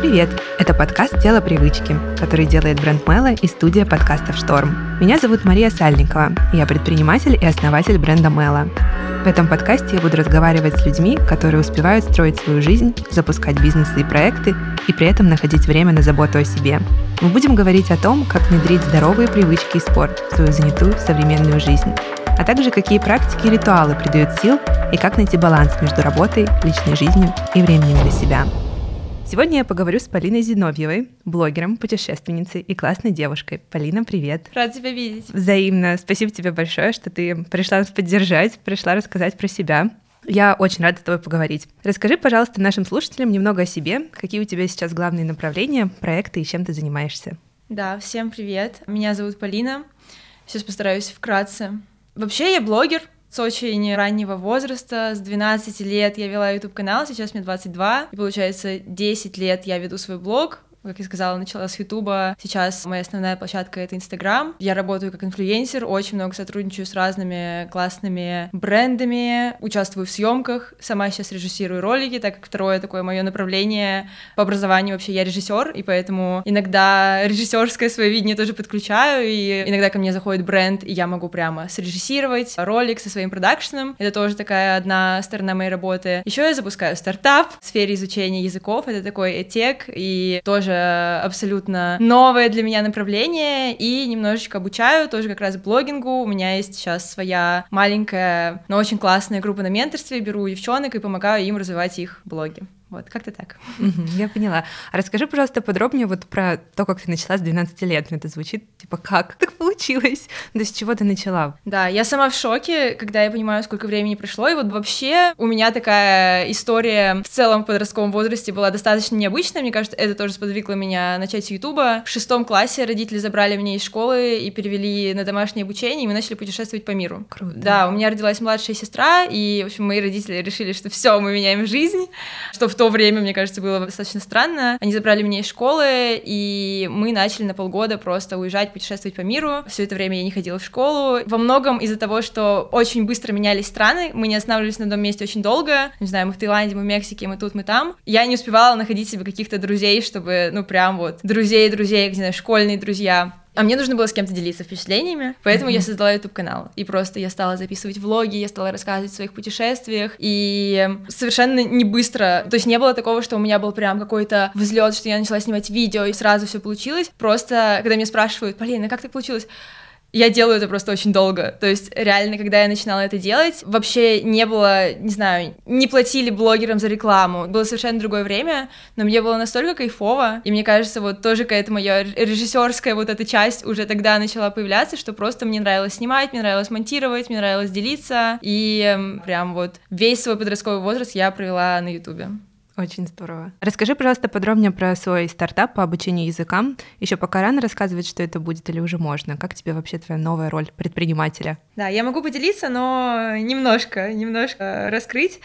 Привет! Это подкаст «Тело привычки», который делает бренд Мэла и студия подкастов «Шторм». Меня зовут Мария Сальникова, я предприниматель и основатель бренда Мэла. В этом подкасте я буду разговаривать с людьми, которые успевают строить свою жизнь, запускать бизнесы и проекты, и при этом находить время на заботу о себе. Мы будем говорить о том, как внедрить здоровые привычки и спорт в свою занятую современную жизнь, а также какие практики и ритуалы придают сил и как найти баланс между работой, личной жизнью и временем для себя. Сегодня я поговорю с Полиной Зиновьевой, блогером, путешественницей и классной девушкой. Полина, привет. Рад тебя видеть. Взаимно. Спасибо тебе большое, что ты пришла нас поддержать, пришла рассказать про себя. Я очень рада с тобой поговорить. Расскажи, пожалуйста, нашим слушателям немного о себе. Какие у тебя сейчас главные направления, проекты и чем ты занимаешься? Да, всем привет. Меня зовут Полина. Сейчас постараюсь вкратце. Вообще я блогер, с очень раннего возраста, с 12 лет я вела YouTube канал, сейчас мне 22, и получается 10 лет я веду свой блог, как я сказала, начала с Ютуба. Сейчас моя основная площадка — это Инстаграм. Я работаю как инфлюенсер, очень много сотрудничаю с разными классными брендами, участвую в съемках, сама сейчас режиссирую ролики, так как второе такое мое направление по образованию вообще я режиссер, и поэтому иногда режиссерское свое видение тоже подключаю, и иногда ко мне заходит бренд, и я могу прямо срежиссировать ролик со своим продакшеном. Это тоже такая одна сторона моей работы. Еще я запускаю стартап в сфере изучения языков, это такой этек, и тоже абсолютно новое для меня направление, и немножечко обучаю тоже как раз блогингу. У меня есть сейчас своя маленькая, но очень классная группа на менторстве, беру девчонок и помогаю им развивать их блоги. Вот, как-то так. Я поняла. А расскажи, пожалуйста, подробнее вот про то, как ты начала с 12 лет. Это звучит, типа, как так получилось? Да с чего ты начала? Да, я сама в шоке, когда я понимаю, сколько времени прошло. И вот вообще у меня такая история в целом в подростковом возрасте была достаточно необычная. Мне кажется, это тоже сподвигло меня начать с Ютуба. В шестом классе родители забрали меня из школы и перевели на домашнее обучение, и мы начали путешествовать по миру. Круто. Да, у меня родилась младшая сестра, и, в общем, мои родители решили, что все, мы меняем жизнь, что в то время, мне кажется, было достаточно странно. Они забрали меня из школы, и мы начали на полгода просто уезжать, путешествовать по миру. Все это время я не ходила в школу. Во многом из-за того, что очень быстро менялись страны, мы не останавливались на одном месте очень долго. Не знаю, мы в Таиланде, мы в Мексике, мы тут, мы там. Я не успевала находить себе каких-то друзей, чтобы, ну, прям вот, друзей-друзей, не знаю, школьные друзья. А мне нужно было с кем-то делиться впечатлениями, поэтому mm-hmm. я создала YouTube канал. И просто я стала записывать влоги, я стала рассказывать о своих путешествиях. И совершенно не быстро. То есть не было такого, что у меня был прям какой-то взлет, что я начала снимать видео, и сразу все получилось. Просто, когда меня спрашивают, Полина, как так получилось? Я делаю это просто очень долго. То есть, реально, когда я начинала это делать, вообще не было, не знаю, не платили блогерам за рекламу. Было совершенно другое время, но мне было настолько кайфово. И мне кажется, вот тоже какая-то моя режиссерская вот эта часть уже тогда начала появляться, что просто мне нравилось снимать, мне нравилось монтировать, мне нравилось делиться. И прям вот весь свой подростковый возраст я провела на Ютубе. Очень здорово. Расскажи, пожалуйста, подробнее про свой стартап по обучению языкам. Еще пока рано рассказывать, что это будет или уже можно. Как тебе вообще твоя новая роль предпринимателя? Да, я могу поделиться, но немножко, немножко раскрыть.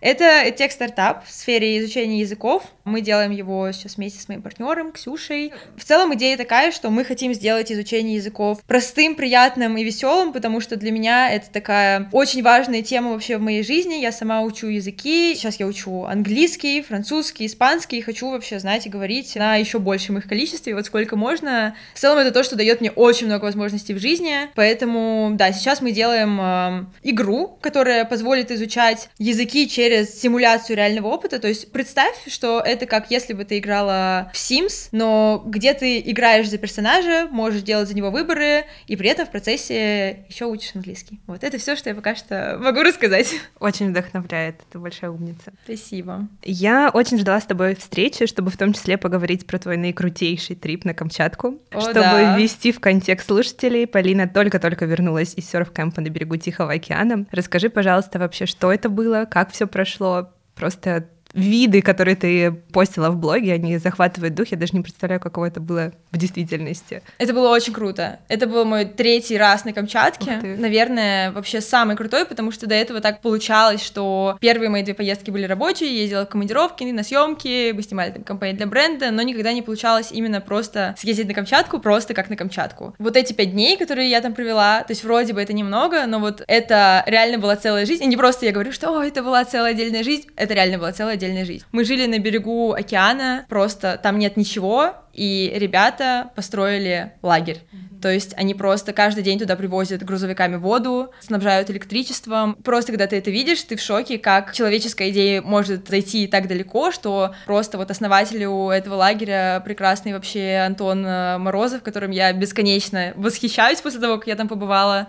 Это тех-стартап в сфере изучения языков. Мы делаем его сейчас вместе с моим партнером Ксюшей. В целом идея такая, что мы хотим сделать изучение языков простым, приятным и веселым, потому что для меня это такая очень важная тема вообще в моей жизни. Я сама учу языки. Сейчас я учу английский, французский, испанский. И хочу вообще знать и говорить на еще большем их количестве, вот сколько можно. В целом это то, что дает мне очень много возможностей в жизни. Поэтому, да, сейчас мы делаем э, игру, которая позволит изучать языки через через симуляцию реального опыта. То есть представь, что это как если бы ты играла в Sims, но где ты играешь за персонажа, можешь делать за него выборы, и при этом в процессе еще учишь английский. Вот это все, что я пока что могу рассказать. Очень вдохновляет, ты большая умница. Спасибо. Я очень ждала с тобой встречи, чтобы в том числе поговорить про твой наикрутейший трип на Камчатку, О, чтобы да. ввести в контекст слушателей. Полина только-только вернулась из серф-кэмпа на берегу Тихого океана. Расскажи, пожалуйста, вообще, что это было, как все прошло, просто виды, которые ты постила в блоге, они захватывают дух. Я даже не представляю, каково это было в действительности. Это было очень круто. Это был мой третий раз на Камчатке. Наверное, вообще самый крутой, потому что до этого так получалось, что первые мои две поездки были рабочие, ездила в командировки, на съемки, мы снимали там кампанию для бренда, но никогда не получалось именно просто съездить на Камчатку, просто как на Камчатку. Вот эти пять дней, которые я там провела, то есть вроде бы это немного, но вот это реально была целая жизнь. И не просто я говорю, что О, это была целая отдельная жизнь, это реально была целая отдельная жизнь. Мы жили на берегу океана, просто там нет ничего, и ребята построили лагерь. То есть они просто каждый день туда привозят грузовиками воду, снабжают электричеством. Просто когда ты это видишь, ты в шоке, как человеческая идея может зайти так далеко, что просто вот основателю этого лагеря прекрасный вообще Антон э, Морозов, которым я бесконечно восхищаюсь после того, как я там побывала,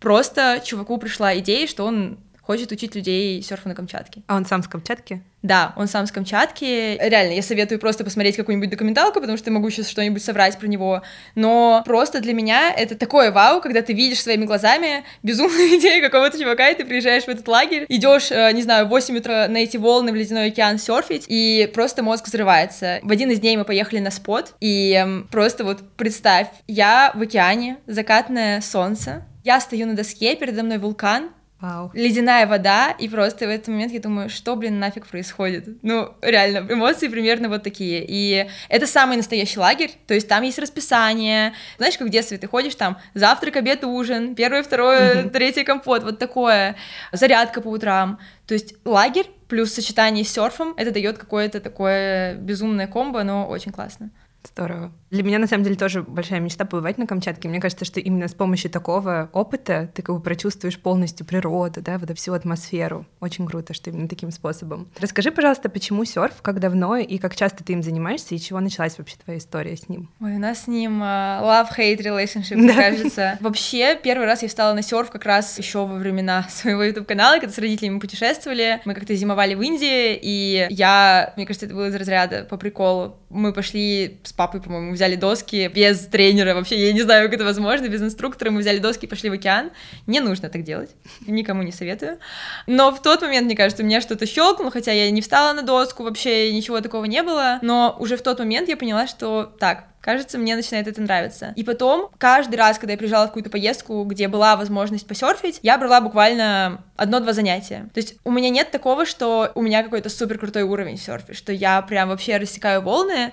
просто чуваку пришла идея, что он хочет учить людей серфу на Камчатке. А он сам с Камчатки? Да, он сам с Камчатки. Реально, я советую просто посмотреть какую-нибудь документалку, потому что я могу сейчас что-нибудь соврать про него. Но просто для меня это такое вау, когда ты видишь своими глазами безумную идею какого-то чувака, и ты приезжаешь в этот лагерь, идешь, э, не знаю, в 8 утра на эти волны в ледяной океан серфить, и просто мозг взрывается. В один из дней мы поехали на спот, и эм, просто вот представь, я в океане, закатное солнце, я стою на доске, передо мной вулкан, Вау. ледяная вода, и просто в этот момент я думаю, что, блин, нафиг происходит? Ну, реально, эмоции примерно вот такие. И это самый настоящий лагерь, то есть там есть расписание. Знаешь, как в детстве ты ходишь, там завтрак, обед, ужин, первое, второе, третье компот, вот такое, зарядка по утрам. То есть лагерь плюс сочетание с серфом, это дает какое-то такое безумное комбо, но очень классно. Здорово. Для меня, на самом деле, тоже большая мечта побывать на Камчатке. Мне кажется, что именно с помощью такого опыта ты как бы прочувствуешь полностью природу, да, вот всю атмосферу. Очень круто, что именно таким способом. Расскажи, пожалуйста, почему серф, как давно и как часто ты им занимаешься, и чего началась вообще твоя история с ним? Ой, у нас с ним uh, love-hate relationship, мне кажется. Вообще, первый раз я встала на серф как раз еще во времена своего YouTube-канала, когда с родителями путешествовали. Мы как-то зимовали в Индии, и я, мне кажется, это было из разряда по приколу. Мы пошли с папой, по-моему, взяли доски без тренера, вообще, я не знаю, как это возможно, без инструктора, мы взяли доски и пошли в океан. Не нужно так делать, никому не советую. Но в тот момент, мне кажется, у меня что-то щелкнуло, хотя я не встала на доску, вообще ничего такого не было, но уже в тот момент я поняла, что так, Кажется, мне начинает это нравиться. И потом, каждый раз, когда я приезжала в какую-то поездку, где была возможность посерфить, я брала буквально одно-два занятия. То есть у меня нет такого, что у меня какой-то супер крутой уровень в серфе, что я прям вообще рассекаю волны.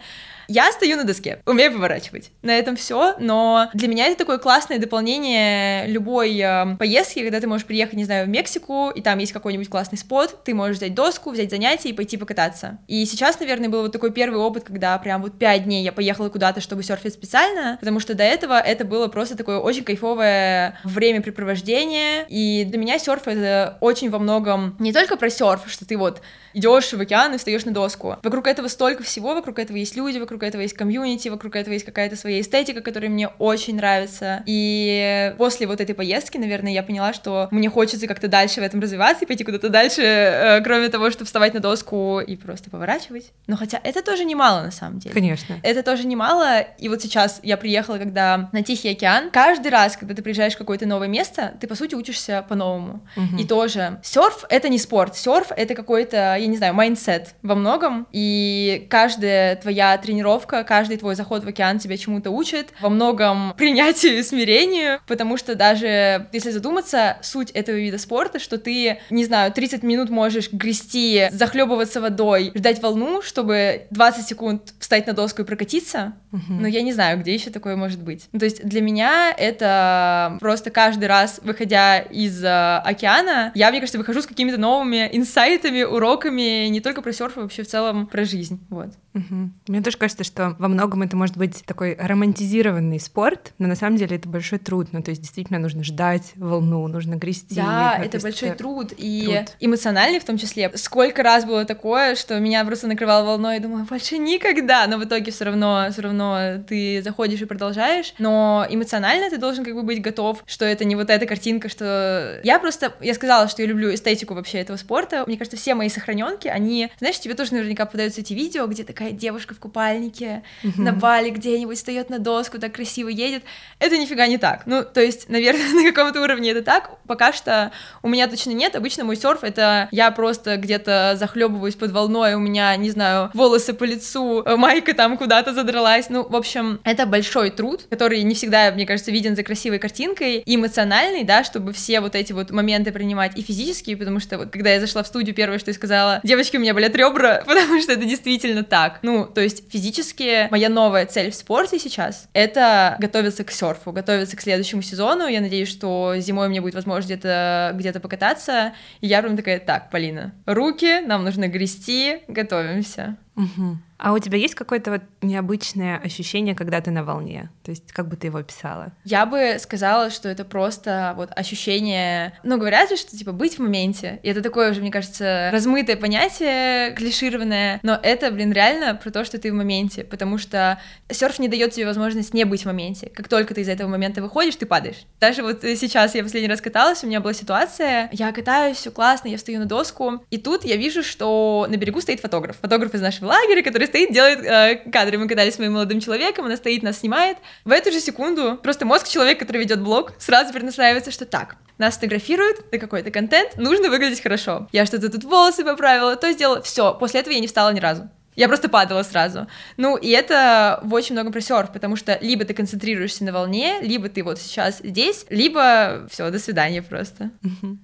Я стою на доске, умею поворачивать. На этом все, но для меня это такое классное дополнение любой э, поездки, когда ты можешь приехать, не знаю, в Мексику, и там есть какой-нибудь классный спот, ты можешь взять доску, взять занятия и пойти покататься. И сейчас, наверное, был вот такой первый опыт, когда прям вот пять дней я поехала куда-то, чтобы серфить специально, потому что до этого это было просто такое очень кайфовое времяпрепровождение, и для меня серф это очень во многом не только про серф, что ты вот идешь в океан и встаешь на доску. Вокруг этого столько всего, вокруг этого есть люди, вокруг этого есть комьюнити, вокруг этого есть какая-то своя эстетика, которая мне очень нравится. И после вот этой поездки, наверное, я поняла, что мне хочется как-то дальше в этом развиваться и пойти куда-то дальше, э, кроме того, чтобы вставать на доску и просто поворачивать. Но хотя это тоже немало на самом деле. Конечно. Это тоже немало. И вот сейчас я приехала, когда на Тихий океан. Каждый раз, когда ты приезжаешь в какое-то новое место, ты, по сути, учишься по-новому. Мгм. И тоже серф — это не спорт. Серф — это какой-то, я не знаю, mindset во многом. И каждая твоя тренировка, каждый твой заход в океан тебя чему-то учит. Во многом принятию и смирению. Потому что даже, если задуматься, суть этого вида спорта, что ты, не знаю, 30 минут можешь грести, захлебываться водой, ждать волну, чтобы 20 секунд встать на доску и прокатиться. Но я не знаю, где еще такое может быть. Ну, то есть для меня это просто каждый раз, выходя из э, океана, я, мне кажется, выхожу с какими-то новыми инсайтами, уроками, не только про серф, а вообще в целом про жизнь. Вот. Мне тоже кажется, что во многом это может быть такой романтизированный спорт, но на самом деле это большой труд. Ну, то есть действительно нужно ждать волну, нужно грести. Да, Ну, то это большой труд, и труд. эмоциональный в том числе. Сколько раз было такое, что меня просто накрывало волной, и думаю, больше никогда, но в итоге все равно, все равно ты заходишь и продолжаешь, но эмоционально ты должен как бы быть готов, что это не вот эта картинка, что... Я просто, я сказала, что я люблю эстетику вообще этого спорта, мне кажется, все мои сохраненки, они, знаешь, тебе тоже наверняка попадаются эти видео, где такая девушка в купальнике Мгм. на Бали где-нибудь встает на доску, так красиво едет. Это нифига не так. Ну, то есть, наверное, на каком-то уровне это так. Пока что у меня точно нет. Обычно мой серф это я просто где-то захлебываюсь под волной, у меня, не знаю, волосы по лицу, э, майка там куда-то задралась. Ну, в общем, это большой труд, который не всегда, мне кажется, виден за красивой картинкой, эмоциональный, да, чтобы все вот эти вот моменты принимать и физические, потому что вот когда я зашла в студию, первое, что я сказала, девочки, у меня болят ребра, потому что это действительно так. Ну, то есть физически моя новая цель в спорте сейчас — это готовиться к серфу, готовиться к следующему сезону. Я надеюсь, что зимой у меня будет возможность где-то где покататься. И я прям такая, так, Полина, руки, нам нужно грести, готовимся. Угу. А у тебя есть какое-то вот необычное ощущение, когда ты на волне? То есть как бы ты его описала? Я бы сказала, что это просто вот ощущение... Ну, говорят же, что типа быть в моменте. И это такое уже, мне кажется, размытое понятие, клишированное. Но это, блин, реально про то, что ты в моменте. Потому что серф не дает тебе возможность не быть в моменте. Как только ты из этого момента выходишь, ты падаешь. Даже вот сейчас я последний раз каталась, у меня была ситуация, я катаюсь, все классно, я встаю на доску, и тут я вижу, что на берегу стоит фотограф. Фотограф из нашего лагеря, который стоит, делает э, кадры. Мы катались с моим молодым человеком, она стоит, нас снимает. В эту же секунду просто мозг человека, который ведет блог, сразу перенастраивается, что так, нас фотографируют, это какой-то контент, нужно выглядеть хорошо. Я что-то тут волосы поправила, то сделала, все. После этого я не встала ни разу. Я просто падала сразу. Ну, и это в очень много про серф, потому что либо ты концентрируешься на волне, либо ты вот сейчас здесь, либо все, до свидания просто.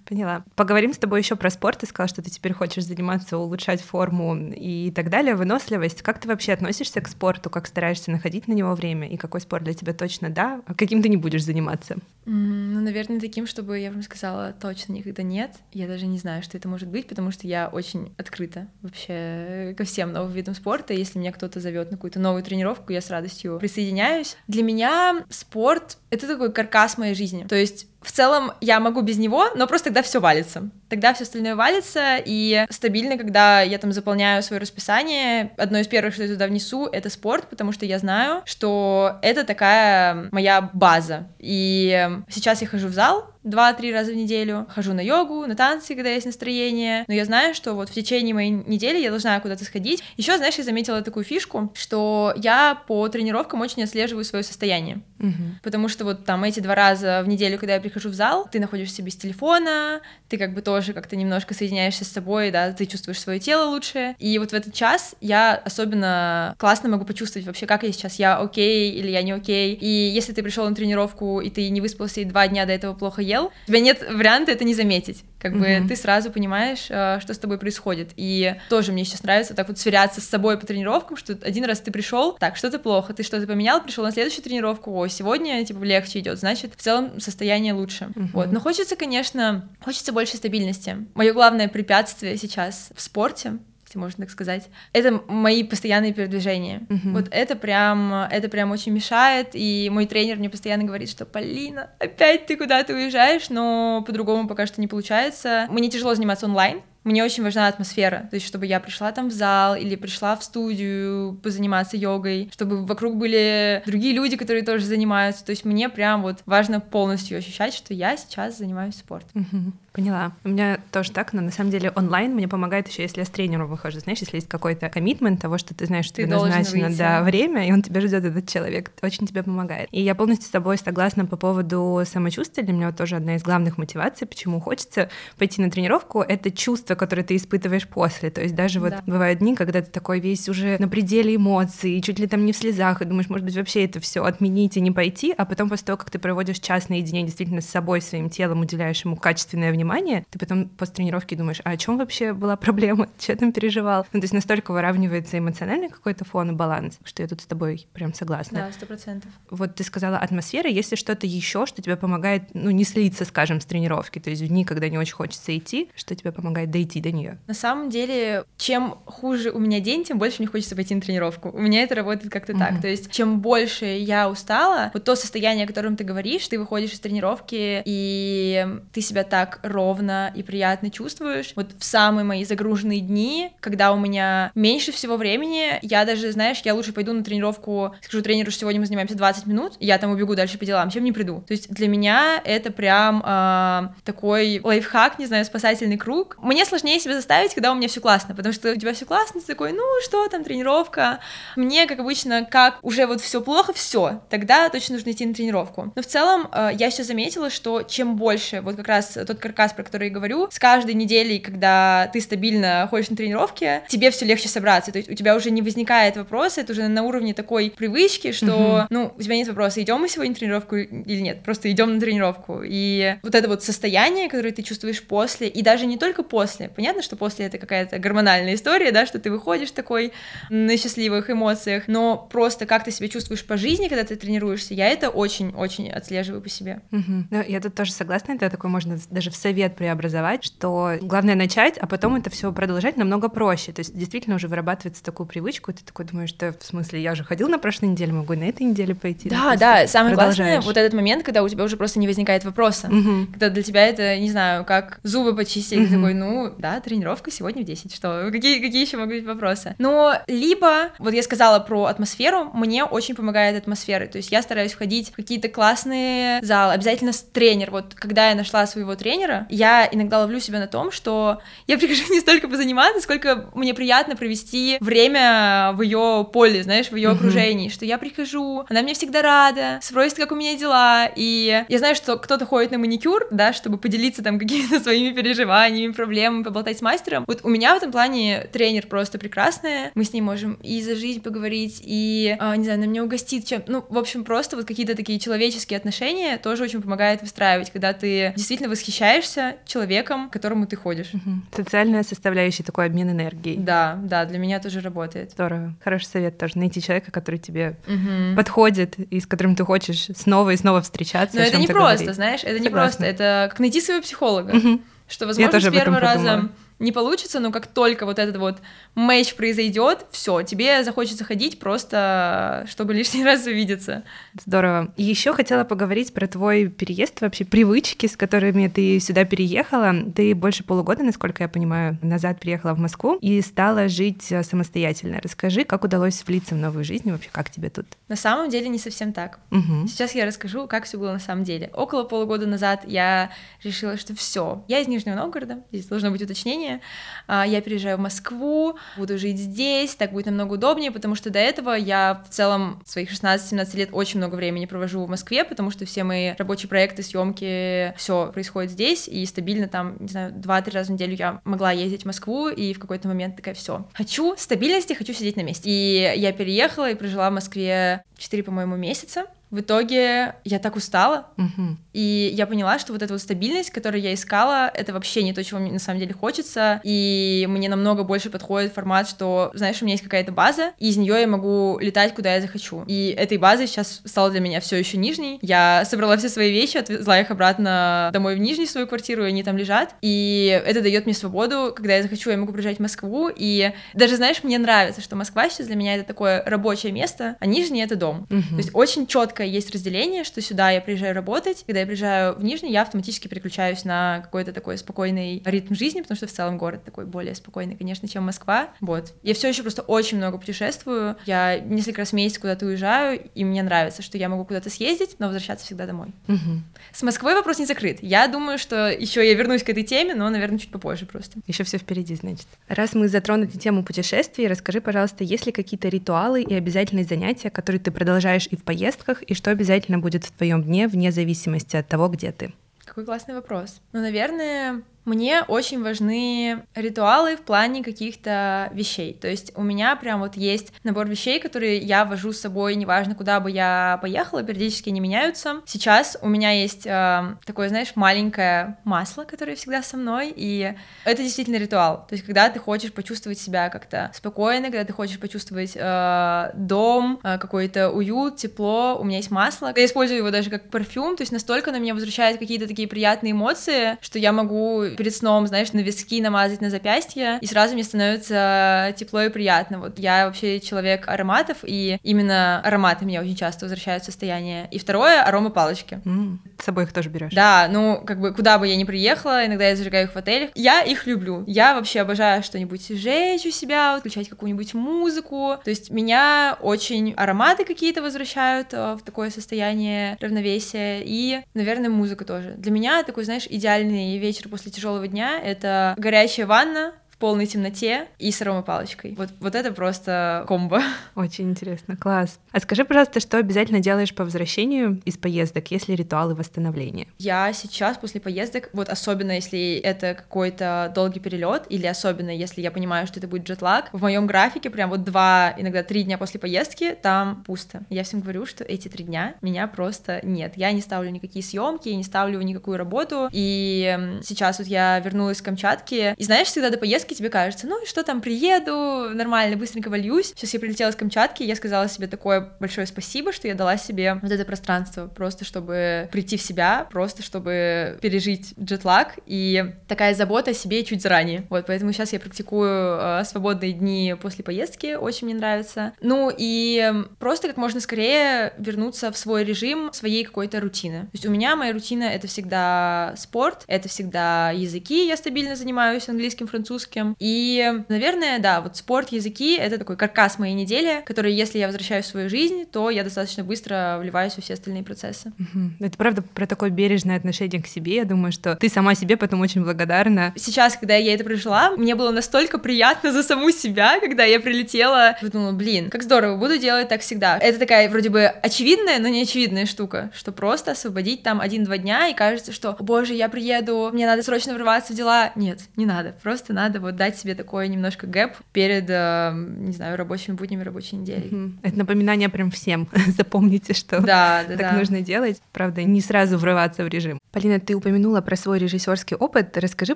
Поняла. Поговорим с тобой еще про спорт. Ты сказала, что ты теперь хочешь заниматься, улучшать форму и так далее, выносливость. Как ты вообще относишься к спорту? Как стараешься находить на него время? И какой спорт для тебя точно да, а каким ты не будешь заниматься? Ну, наверное, таким, чтобы я вам сказала, точно никогда нет. Я даже не знаю, что это может быть, потому что я очень открыта вообще ко всем новым видам видом спорта. Если меня кто-то зовет на какую-то новую тренировку, я с радостью присоединяюсь. Для меня спорт — это такой каркас моей жизни. То есть в целом я могу без него, но просто тогда все валится. Тогда все остальное валится, и стабильно, когда я там заполняю свое расписание, одно из первых, что я туда внесу, это спорт, потому что я знаю, что это такая моя база. И сейчас я хожу в зал, два-три раза в неделю, хожу на йогу, на танцы, когда есть настроение, но я знаю, что вот в течение моей недели я должна куда-то сходить. Еще, знаешь, я заметила такую фишку, что я по тренировкам очень отслеживаю свое состояние, угу. потому что вот там эти два раза в неделю, когда я прихожу в зал, ты находишься без телефона, ты как бы тоже как-то немножко соединяешься с собой, да, ты чувствуешь свое тело лучше. И вот в этот час я особенно классно могу почувствовать вообще, как я сейчас, я окей или я не окей. И если ты пришел на тренировку, и ты не выспался, и два дня до этого плохо ел, у тебя нет варианта это не заметить. Как mm-hmm. бы ты сразу понимаешь, э, что с тобой происходит. И тоже мне сейчас нравится так вот сверяться с собой по тренировкам, что один раз ты пришел, так, что-то плохо, ты что-то поменял, пришел на следующую тренировку, о, сегодня типа легче идет, значит, в целом состояние лучше. Mm-hmm. Вот. Но хочется, конечно, хочется больше стабильности. Мое главное препятствие сейчас в спорте если можно так сказать. Это мои постоянные передвижения. Uh-huh. Вот это прям, это прям очень мешает, и мой тренер мне постоянно говорит, что Полина, опять ты куда-то уезжаешь, но по-другому пока что не получается. Мне тяжело заниматься онлайн, мне очень важна атмосфера, то есть чтобы я пришла там в зал или пришла в студию позаниматься йогой, чтобы вокруг были другие люди, которые тоже занимаются, то есть мне прям вот важно полностью ощущать, что я сейчас занимаюсь спортом. Угу. Поняла. У меня тоже так, но на самом деле онлайн мне помогает еще, если я с тренером выхожу. Знаешь, если есть какой-то коммитмент того, что ты знаешь, что ты назначено да, время, и он тебя ждет, этот человек, очень тебе помогает. И я полностью с тобой согласна по поводу самочувствия. Для меня вот тоже одна из главных мотиваций, почему хочется пойти на тренировку, это чувство, которое ты испытываешь после. То есть даже вот да. бывают дни, когда ты такой весь уже на пределе эмоций, и чуть ли там не в слезах, и думаешь, может быть, вообще это все отменить и не пойти, а потом после того, как ты проводишь час наедине действительно с собой, своим телом, уделяешь ему качественное внимание, внимание, ты потом после тренировки думаешь, а о чем вообще была проблема, что там переживал. Ну, то есть настолько выравнивается эмоциональный какой-то фон и баланс, что я тут с тобой прям согласна. Да, сто процентов. Вот ты сказала атмосфера, если что-то еще, что тебе помогает, ну, не слиться, скажем, с тренировки, то есть в дни, когда не очень хочется идти, что тебе помогает дойти до нее? На самом деле, чем хуже у меня день, тем больше мне хочется пойти на тренировку. У меня это работает как-то mm-hmm. так. То есть, чем больше я устала, вот то состояние, о котором ты говоришь, ты выходишь из тренировки, и ты себя так ровно и приятно чувствуешь. Вот в самые мои загруженные дни, когда у меня меньше всего времени, я даже, знаешь, я лучше пойду на тренировку, скажу тренеру, что сегодня мы занимаемся 20 минут, я там убегу дальше по делам, чем не приду. То есть для меня это прям э, такой лайфхак, не знаю, спасательный круг. Мне сложно сложнее себя заставить, когда у меня все классно, потому что у тебя все классно, ты такой, ну что там, тренировка. Мне, как обычно, как уже вот все плохо, все, тогда точно нужно идти на тренировку. Но в целом э, я сейчас заметила, что чем больше, вот как раз тот каркас, про который я говорю, с каждой неделей, когда ты стабильно ходишь на тренировки, тебе все легче собраться, то есть у тебя уже не возникает вопроса, это уже на уровне такой привычки, что, uh-huh. ну, у тебя нет вопроса, идем мы сегодня на тренировку или нет, просто идем на тренировку. И вот это вот состояние, которое ты чувствуешь после, и даже не только после, понятно, что после это какая-то гормональная история, да, что ты выходишь такой на счастливых эмоциях, но просто как ты себя чувствуешь по жизни, когда ты тренируешься, я это очень-очень отслеживаю по себе. Угу. Ну, я тут тоже согласна, это такой можно даже в совет преобразовать, что главное начать, а потом это все продолжать намного проще. То есть действительно уже вырабатывается такую привычку, и ты такой думаешь, что в смысле, я же ходил на прошлой неделе, могу на этой неделе пойти. Да, да, самое главное вот этот момент, когда у тебя уже просто не возникает вопроса, угу. когда для тебя это, не знаю, как зубы почистить, угу. такой, ну, да, тренировка сегодня в 10, что, какие, какие еще могут быть вопросы? Но либо, вот я сказала про атмосферу, мне очень помогает атмосфера, то есть я стараюсь входить в какие-то классные залы, обязательно с тренер, вот когда я нашла своего тренера, я иногда ловлю себя на том, что я прихожу не столько позаниматься, сколько мне приятно провести время в ее поле, знаешь, в ее mm-hmm. окружении, что я прихожу, она мне всегда рада, спросит, как у меня дела, и я знаю, что кто-то ходит на маникюр, да, чтобы поделиться там какими-то своими переживаниями, проблемами, поболтать с мастером. Вот у меня в этом плане тренер просто прекрасная, мы с ней можем и за жизнь поговорить, и, а, не знаю, она меня угостит чем, ну, в общем, просто вот какие-то такие человеческие отношения тоже очень помогает выстраивать, когда ты действительно восхищаешься человеком, к которому ты ходишь. Угу. Социальная составляющая, такой обмен энергией. Да, да, для меня тоже работает. Здорово. Хороший совет тоже, найти человека, который тебе угу. подходит и с которым ты хочешь снова и снова встречаться. Но это не просто, говорить. знаешь, это Согласна. не просто, это как найти своего психолога. Угу. Что, возможно, с первого раза не получится, но как только вот этот вот матч произойдет, все, тебе захочется ходить просто, чтобы лишний раз увидеться. Здорово. И еще хотела поговорить про твой переезд, вообще привычки, с которыми ты сюда переехала. Ты больше полугода, насколько я понимаю, назад приехала в Москву и стала жить э, самостоятельно. Расскажи, как удалось влиться в новую жизнь, вообще как тебе тут? На самом деле не совсем так. Угу. Сейчас я расскажу, как все было на самом деле. Около полугода назад я решила, что все, я из Нижнего Новгорода, здесь должно быть уточнение, Казани, а, я переезжаю в Москву, буду жить здесь, так будет намного удобнее, потому что до этого я в целом своих 16-17 лет очень много времени провожу в Москве, потому что все мои рабочие проекты, съемки, все происходит здесь, и стабильно там, не знаю, 2-3 раза в неделю я могла ездить в Москву, и в какой-то момент такая, все, хочу стабильности, хочу сидеть на месте. И я переехала и прожила в Москве 4, по-моему, месяца, в итоге я так устала, угу. и я поняла, что вот эта вот стабильность, которую я искала, это вообще не то, чего мне на самом деле хочется, и мне намного больше подходит формат, что, знаешь, у меня есть какая-то база, и из нее я могу летать, куда я захочу. И этой базой сейчас стала для меня все еще нижней. Я собрала все свои вещи, отвезла их обратно домой в нижнюю свою квартиру, и они там лежат, и это дает мне свободу, когда я захочу, я могу приезжать в Москву, и даже, знаешь, мне нравится, что Москва сейчас для меня это такое рабочее место, а нижний это дом. Угу. То есть очень четко есть разделение, что сюда я приезжаю работать, когда я приезжаю в Нижний, я автоматически переключаюсь на какой-то такой спокойный ритм жизни, потому что в целом город такой более спокойный, конечно, чем Москва. Вот. Я все еще просто очень много путешествую. Я несколько раз в месяц куда-то уезжаю, и мне нравится, что я могу куда-то съездить, но возвращаться всегда домой. Угу. С Москвой вопрос не закрыт. Я думаю, что еще я вернусь к этой теме, но, наверное, чуть попозже просто. Еще все впереди, значит. Раз мы затронули тему путешествий, расскажи, пожалуйста, есть ли какие-то ритуалы и обязательные занятия, которые ты продолжаешь и в поездках, и что обязательно будет в твоем дне, вне зависимости от того, где ты? Какой классный вопрос. Ну, наверное, мне очень важны ритуалы в плане каких-то вещей. То есть у меня прям вот есть набор вещей, которые я вожу с собой, неважно, куда бы я поехала, периодически они меняются. Сейчас у меня есть э, такое, знаешь, маленькое масло, которое всегда со мной, и это действительно ритуал. То есть когда ты хочешь почувствовать себя как-то спокойно, когда ты хочешь почувствовать э, дом, э, какой-то уют, тепло, у меня есть масло. Я использую его даже как парфюм, то есть настолько на меня возвращает какие-то такие приятные эмоции, что я могу перед сном, знаешь, на виски намазать на запястье, и сразу мне становится тепло и приятно. Вот я вообще человек ароматов, и именно ароматы меня очень часто возвращают в состояние. И второе — арома палочки. Mm, с собой их тоже берешь? Да, ну, как бы, куда бы я ни приехала, иногда я зажигаю их в отелях. Я их люблю. Я вообще обожаю что-нибудь сжечь у себя, включать какую-нибудь музыку. То есть меня очень ароматы какие-то возвращают э, в такое состояние равновесия, и, наверное, музыка тоже. Для меня такой, знаешь, идеальный вечер после тяжелого тяжелого дня — это горячая ванна, полной темноте и с аромапалочкой. Вот, вот это просто комбо. Очень интересно, класс. А скажи, пожалуйста, что обязательно делаешь по возвращению из поездок, если ритуалы восстановления? Я сейчас после поездок, вот особенно если это какой-то долгий перелет, или особенно если я понимаю, что это будет джетлаг, в моем графике прям вот два, иногда три дня после поездки там пусто. Я всем говорю, что эти три дня меня просто нет. Я не ставлю никакие съемки, я не ставлю никакую работу. И сейчас вот я вернулась с Камчатки, и знаешь, всегда до поездки тебе кажется, ну и что там, приеду, нормально, быстренько вольюсь. Сейчас я прилетела с Камчатки, я сказала себе такое большое спасибо, что я дала себе вот это пространство, просто чтобы прийти в себя, просто чтобы пережить джетлаг, и такая забота о себе чуть заранее. Вот, поэтому сейчас я практикую э, свободные дни после поездки, очень мне нравится. Ну и просто как можно скорее вернуться в свой режим, своей какой-то рутины. То есть у меня моя рутина — это всегда спорт, это всегда языки, я стабильно занимаюсь английским, французским, русским. И, наверное, да, вот спорт, языки — это такой каркас моей недели, который, если я возвращаюсь в свою жизнь, то я достаточно быстро вливаюсь во все остальные процессы. Это правда про такое бережное отношение к себе. Я думаю, что ты сама себе потом очень благодарна. Сейчас, когда я это прожила, мне было настолько приятно за саму себя, когда я прилетела. Подумала, блин, как здорово, буду делать так всегда. Это такая вроде бы очевидная, но не очевидная штука, что просто освободить там один-два дня, и кажется, что, боже, я приеду, мне надо срочно врываться в дела. Нет, не надо, просто надо вот дать себе такой немножко гэп перед, э, не знаю, рабочими буднями, рабочей неделей. Это напоминание прям всем. Запомните, что да, да, так да. нужно делать. Правда, не сразу врываться в режим. Полина, ты упомянула про свой режиссерский опыт. Расскажи,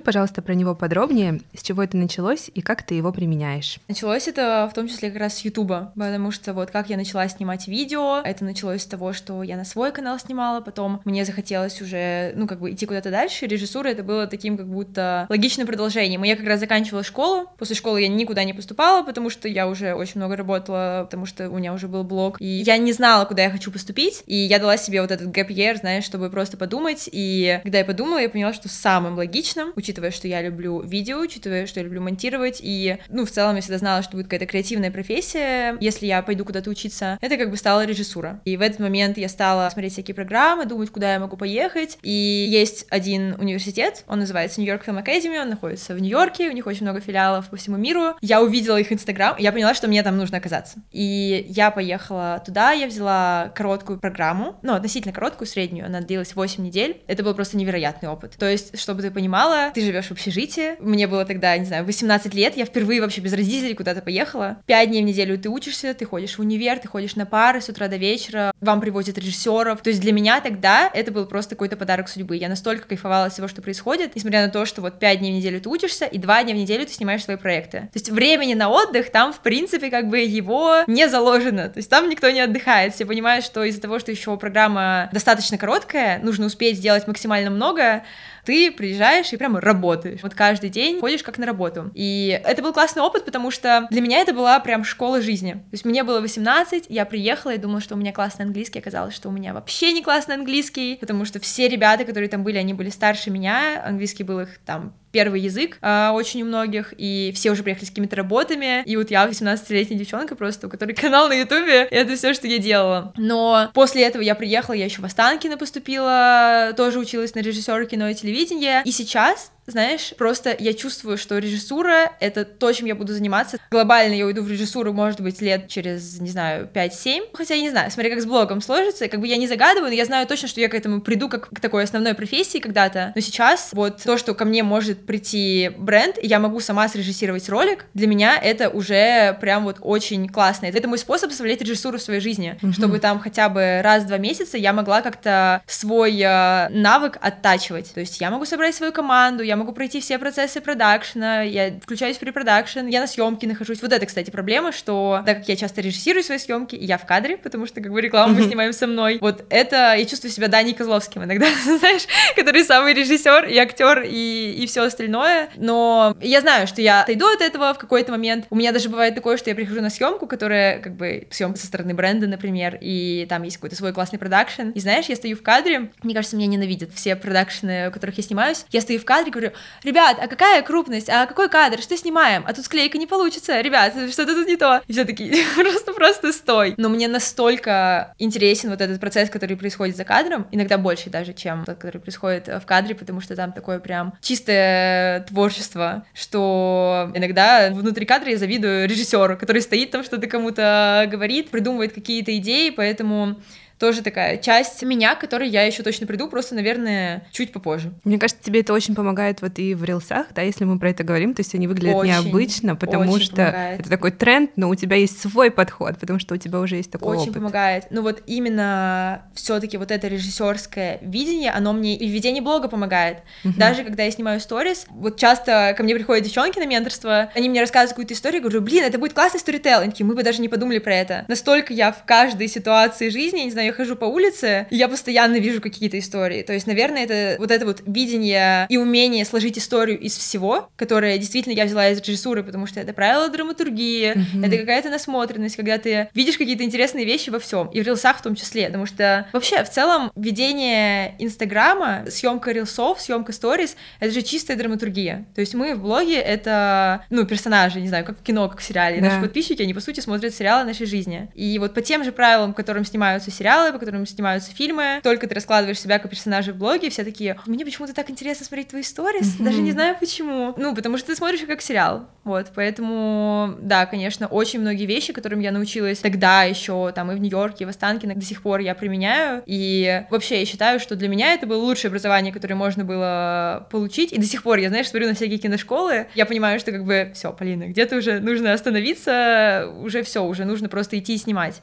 пожалуйста, про него подробнее. С чего это началось и как ты его применяешь? Началось это в том числе как раз с Ютуба, потому что вот как я начала снимать видео, это началось с того, что я на свой канал снимала, потом мне захотелось уже, ну, как бы идти куда-то дальше. Режиссура это было таким как будто логичным продолжением. И я как раз заканчивала заканчивала школу. После школы я никуда не поступала, потому что я уже очень много работала, потому что у меня уже был блог. И я не знала, куда я хочу поступить. И я дала себе вот этот gap year, знаешь, чтобы просто подумать. И когда я подумала, я поняла, что самым логичным, учитывая, что я люблю видео, учитывая, что я люблю монтировать, и, ну, в целом я всегда знала, что будет какая-то креативная профессия, если я пойду куда-то учиться, это как бы стала режиссура. И в этот момент я стала смотреть всякие программы, думать, куда я могу поехать. И есть один университет, он называется York Film Academy, он находится в Нью-Йорке, у них очень много филиалов по всему миру. Я увидела их инстаграм, я поняла, что мне там нужно оказаться. И я поехала туда, я взяла короткую программу, ну, относительно короткую, среднюю, она длилась 8 недель. Это был просто невероятный опыт. То есть, чтобы ты понимала, ты живешь в общежитии. Мне было тогда, не знаю, 18 лет, я впервые вообще без родителей куда-то поехала. Пять дней в неделю ты учишься, ты ходишь в универ, ты ходишь на пары с утра до вечера, вам привозят режиссеров. То есть для меня тогда это был просто какой-то подарок судьбы. Я настолько кайфовала от всего, что происходит, несмотря на то, что вот пять дней в неделю ты учишься, и два дня в неделю ты снимаешь свои проекты. То есть времени на отдых там, в принципе, как бы его не заложено. То есть там никто не отдыхает. Все понимают, что из-за того, что еще программа достаточно короткая, нужно успеть сделать максимально много, ты приезжаешь и прям работаешь. Вот каждый день ходишь как на работу. И это был классный опыт, потому что для меня это была прям школа жизни. То есть мне было 18, я приехала и думала, что у меня классный английский, оказалось, что у меня вообще не классный английский, потому что все ребята, которые там были, они были старше меня, английский был их там первый язык э, очень у многих, и все уже приехали с какими-то работами, и вот я 18-летняя девчонка просто, у которой канал на ютубе, это все, что я делала. Но после этого я приехала, я еще в Останкино поступила, тоже училась на режиссера кино и телевидения. И сейчас знаешь, просто я чувствую, что режиссура — это то, чем я буду заниматься. Глобально я уйду в режиссуру, может быть, лет через, не знаю, 5-7. Хотя я не знаю, смотри, как с блогом сложится. Как бы я не загадываю, но я знаю точно, что я к этому приду как к такой основной профессии когда-то. Но сейчас вот то, что ко мне может прийти бренд, и я могу сама срежиссировать ролик, для меня это уже прям вот очень классно. Это мой способ составлять режиссуру в своей жизни, mm-hmm. чтобы там хотя бы раз в два месяца я могла как-то свой э, навык оттачивать. То есть я могу собрать свою команду, я могу пройти все процессы продакшена, я включаюсь в препродакшн, я на съемке нахожусь. Вот это, кстати, проблема, что так как я часто режиссирую свои съемки, я в кадре, потому что как бы рекламу мы снимаем со мной. Вот это я чувствую себя Даней Козловским иногда, знаешь, который самый режиссер и актер и, и все остальное. Но я знаю, что я отойду от этого в какой-то момент. У меня даже бывает такое, что я прихожу на съемку, которая как бы съемка со стороны бренда, например, и там есть какой-то свой классный продакшн. И знаешь, я стою в кадре, мне кажется, меня ненавидят все продакшны, в которых я снимаюсь. Я стою в кадре, говорю, ребят, а какая крупность, а какой кадр, что снимаем? А тут склейка не получится, ребят, что-то тут не то. И все такие, просто-просто стой. Но мне настолько интересен вот этот процесс, который происходит за кадром, иногда больше даже, чем тот, который происходит в кадре, потому что там такое прям чистое творчество, что иногда внутри кадра я завидую режиссеру, который стоит там, что-то кому-то говорит, придумывает какие-то идеи, поэтому тоже такая часть меня, к которой я еще точно приду, просто, наверное, чуть попозже. Мне кажется, тебе это очень помогает вот и в рилсах, да, если мы про это говорим, то есть они выглядят очень, необычно, потому что помогает. это такой тренд, но у тебя есть свой подход, потому что у тебя уже есть такой Очень опыт. помогает. Ну вот именно все-таки вот это режиссерское видение, оно мне и в ведении блога помогает. Угу. Даже когда я снимаю сторис, вот часто ко мне приходят девчонки на менторство, они мне рассказывают какую-то историю, говорю, блин, это будет классный сторителлинг, мы бы даже не подумали про это. Настолько я в каждой ситуации жизни, я не знаю, я хожу по улице, я постоянно вижу какие-то истории. То есть, наверное, это вот это вот видение и умение сложить историю из всего, которое действительно я взяла из режиссуры, потому что это правило драматургии, mm-hmm. это какая-то насмотренность, когда ты видишь какие-то интересные вещи во всем, и в рилсах в том числе, потому что вообще в целом ведение Инстаграма, съемка рилсов, съемка сторис, это же чистая драматургия. То есть мы в блоге это, ну, персонажи, не знаю, как в кино, как в сериале. Да. Наши подписчики, они, по сути, смотрят сериалы нашей жизни. И вот по тем же правилам, которым снимаются сериалы, по которым снимаются фильмы, только ты раскладываешь себя как персонажа в блоге, все такие, мне почему-то так интересно смотреть твои сторис, mm-hmm. даже не знаю почему. Ну, потому что ты смотришь как сериал, вот, поэтому, да, конечно, очень многие вещи, которым я научилась тогда еще, там, и в Нью-Йорке, и в Останкино, до сих пор я применяю, и вообще я считаю, что для меня это было лучшее образование, которое можно было получить, и до сих пор, я, знаешь, смотрю на всякие киношколы, я понимаю, что как бы, все, Полина, где-то уже нужно остановиться, уже все, уже нужно просто идти и снимать.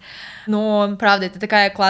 Но, правда, это такая классная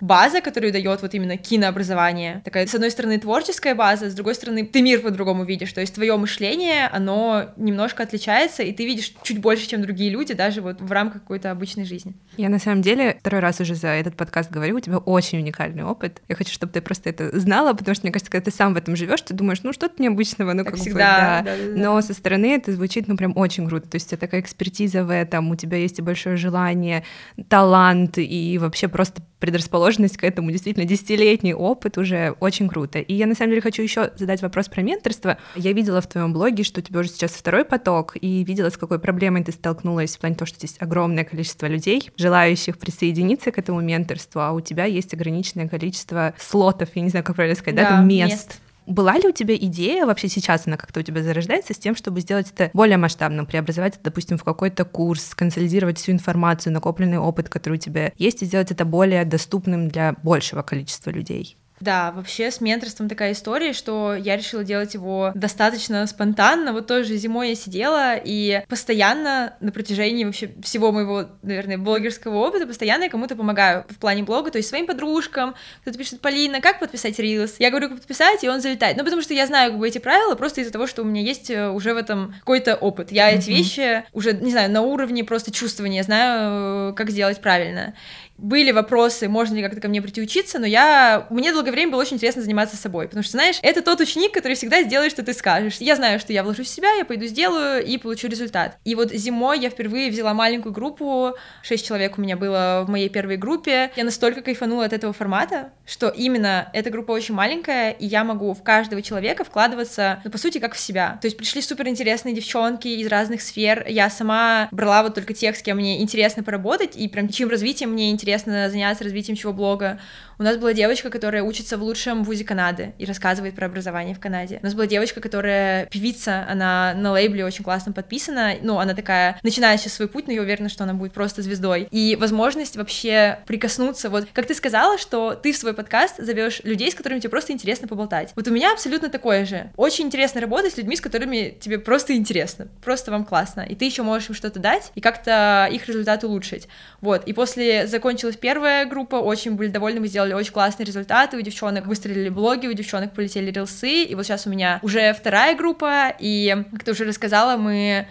база, которую дает вот именно кинообразование. Такая, с одной стороны, творческая база, с другой стороны, ты мир по-другому видишь. То есть твое мышление, оно немножко отличается, и ты видишь чуть больше, чем другие люди, даже вот в рамках какой-то обычной жизни. Я на самом деле второй раз уже за этот подкаст говорю, у тебя очень уникальный опыт. Я хочу, чтобы ты просто это знала, потому что, мне кажется, когда ты сам в этом живешь, ты думаешь, ну что-то необычного, ну как, как всегда, бы, да. Да, да, да. Но со стороны это звучит, ну прям очень круто. То есть у тебя такая экспертиза в этом, у тебя есть и большое желание, талант и вообще просто предрасположенность к этому, действительно, десятилетний опыт уже очень круто. И я, на самом деле, хочу еще задать вопрос про менторство. Я видела в твоем блоге, что у тебя уже сейчас второй поток, и видела, с какой проблемой ты столкнулась в плане того, что здесь огромное количество людей, желающих присоединиться к этому менторству, а у тебя есть ограниченное количество слотов, я не знаю, как правильно сказать, да, да мест. мест была ли у тебя идея, вообще сейчас она как-то у тебя зарождается, с тем, чтобы сделать это более масштабным, преобразовать это, допустим, в какой-то курс, консолидировать всю информацию, накопленный опыт, который у тебя есть, и сделать это более доступным для большего количества людей? Да, вообще с менторством такая история, что я решила делать его достаточно спонтанно. Вот тоже зимой я сидела и постоянно на протяжении вообще всего моего, наверное, блогерского опыта постоянно я кому-то помогаю в плане блога, то есть своим подружкам. Кто-то пишет, Полина, как подписать рилс? Я говорю, как подписать, и он залетает. Ну, потому что я знаю как бы эти правила просто из-за того, что у меня есть э, уже в этом какой-то опыт. Я mm-hmm. эти вещи уже, не знаю, на уровне просто чувствования знаю, э, как сделать правильно были вопросы, можно ли как-то ко мне прийти учиться, но я... Мне долгое время было очень интересно заниматься собой, потому что, знаешь, это тот ученик, который всегда сделает, что ты скажешь. Я знаю, что я вложу в себя, я пойду сделаю и получу результат. И вот зимой я впервые взяла маленькую группу, шесть человек у меня было в моей первой группе. Я настолько кайфанула от этого формата, что именно эта группа очень маленькая, и я могу в каждого человека вкладываться, ну, по сути, как в себя. То есть пришли супер интересные девчонки из разных сфер, я сама брала вот только тех, с кем мне интересно поработать, и прям чьим развитием мне интересно интересно заняться развитием чего блога. У нас была девочка, которая учится в лучшем вузе Канады и рассказывает про образование в Канаде. У нас была девочка, которая певица, она на лейбле очень классно подписана. Ну, она такая, начинает сейчас свой путь, но я уверена, что она будет просто звездой. И возможность вообще прикоснуться, вот как ты сказала, что ты в свой подкаст зовешь людей, с которыми тебе просто интересно поболтать. Вот у меня абсолютно такое же. Очень интересно работать с людьми, с которыми тебе просто интересно, просто вам классно. И ты еще можешь им что-то дать и как-то их результат улучшить. Вот. И после закончилась первая группа, очень были довольны, мы сделали сделали очень классные результаты, у девчонок выстрелили блоги, у девчонок полетели рилсы, и вот сейчас у меня уже вторая группа, и, как ты уже рассказала, мы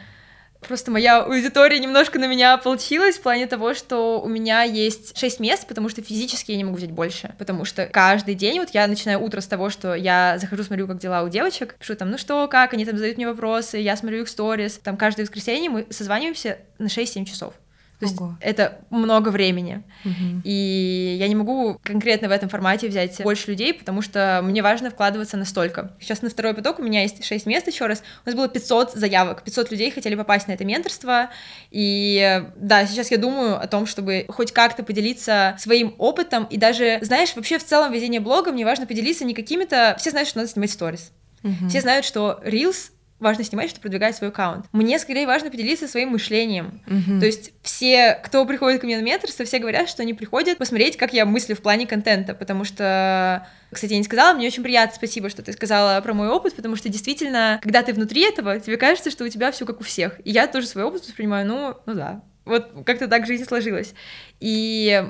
Просто моя аудитория немножко на меня ополчилась в плане того, что у меня есть 6 мест, потому что физически я не могу взять больше. Потому что каждый день, вот я начинаю утро с того, что я захожу, смотрю, как дела у девочек, пишу там, ну что, как, они там задают мне вопросы, я смотрю их сторис. Там каждое воскресенье мы созваниваемся на 6-7 часов. То есть это много времени. Угу. И я не могу конкретно в этом формате взять больше людей, потому что мне важно вкладываться настолько. Сейчас на второй поток у меня есть 6 мест еще раз. У нас было 500 заявок, 500 людей хотели попасть на это менторство. И да, сейчас я думаю о том, чтобы хоть как-то поделиться своим опытом. И даже, знаешь, вообще в целом ведение блога мне важно поделиться не какими-то... Все знают, что надо снимать сторис. Угу. Все знают, что Reels важно снимать, чтобы продвигать свой аккаунт. Мне скорее важно поделиться своим мышлением. Мгм. То есть все, кто приходит ко мне на менторство, все говорят, что они приходят посмотреть, как я мыслю в плане контента, потому что, кстати, я не сказала, мне очень приятно, спасибо, что ты сказала про мой опыт, потому что действительно, когда ты внутри этого, тебе кажется, что у тебя все как у всех. И я тоже свой опыт воспринимаю, ну, ну да. Вот как-то так жизнь сложилась. И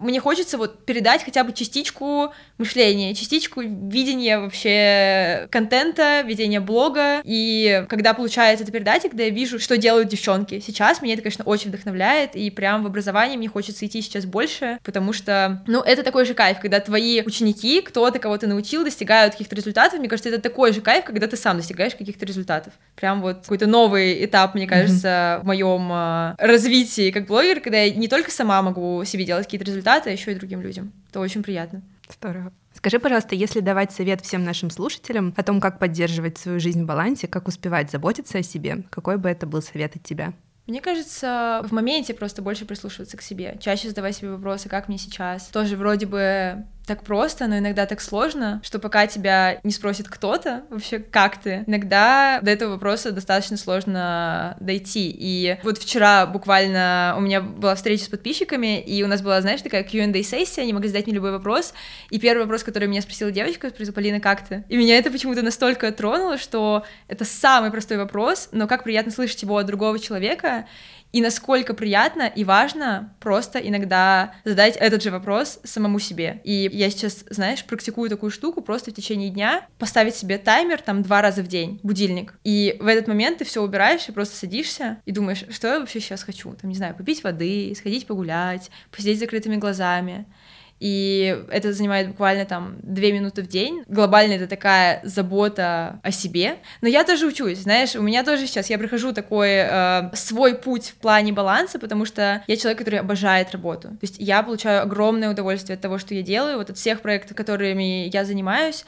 мне хочется вот передать хотя бы частичку мышления, частичку видения вообще контента, ведения блога. И когда получается это передать, и когда я вижу, что делают девчонки сейчас, меня это, конечно, очень вдохновляет, и прям в образовании мне хочется идти сейчас больше, потому что, ну, это такой же кайф, когда твои ученики, кто-то кого-то научил, достигают каких-то результатов, мне кажется, это такой же кайф, когда ты сам достигаешь каких-то результатов. Прям вот какой-то новый этап, мне кажется, в моем э, развитии как блогер, когда я не только сама могу себе делать какие-то результаты, а еще и другим людям. Это очень приятно. Здорово. Скажи, пожалуйста, если давать совет всем нашим слушателям о том, как поддерживать свою жизнь в балансе, как успевать заботиться о себе, какой бы это был совет от тебя? Мне кажется, в моменте просто больше прислушиваться к себе, чаще задавать себе вопросы, как мне сейчас. Тоже вроде бы так просто, но иногда так сложно, что пока тебя не спросит кто-то вообще, как ты, иногда до этого вопроса достаточно сложно дойти. И вот вчера буквально у меня была встреча с подписчиками, и у нас была, знаешь, такая Q&A-сессия, они могли задать мне любой вопрос, и первый вопрос, который меня спросила девочка, спросила, Полина, как ты? И меня это почему-то настолько тронуло, что это самый простой вопрос, но как приятно слышать его от другого человека, и насколько приятно и важно просто иногда задать этот же вопрос самому себе. И я сейчас, знаешь, практикую такую штуку просто в течение дня, поставить себе таймер там два раза в день, будильник. И в этот момент ты все убираешь и просто садишься и думаешь, что я вообще сейчас хочу. Там, не знаю, попить воды, сходить погулять, посидеть с закрытыми глазами и это занимает буквально там две минуты в день. Глобально это такая забота о себе. Но я тоже учусь, знаешь, у меня тоже сейчас, я прохожу такой э, свой путь в плане баланса, потому что я человек, который обожает работу. То есть я получаю огромное удовольствие от того, что я делаю, вот от всех проектов, которыми я занимаюсь,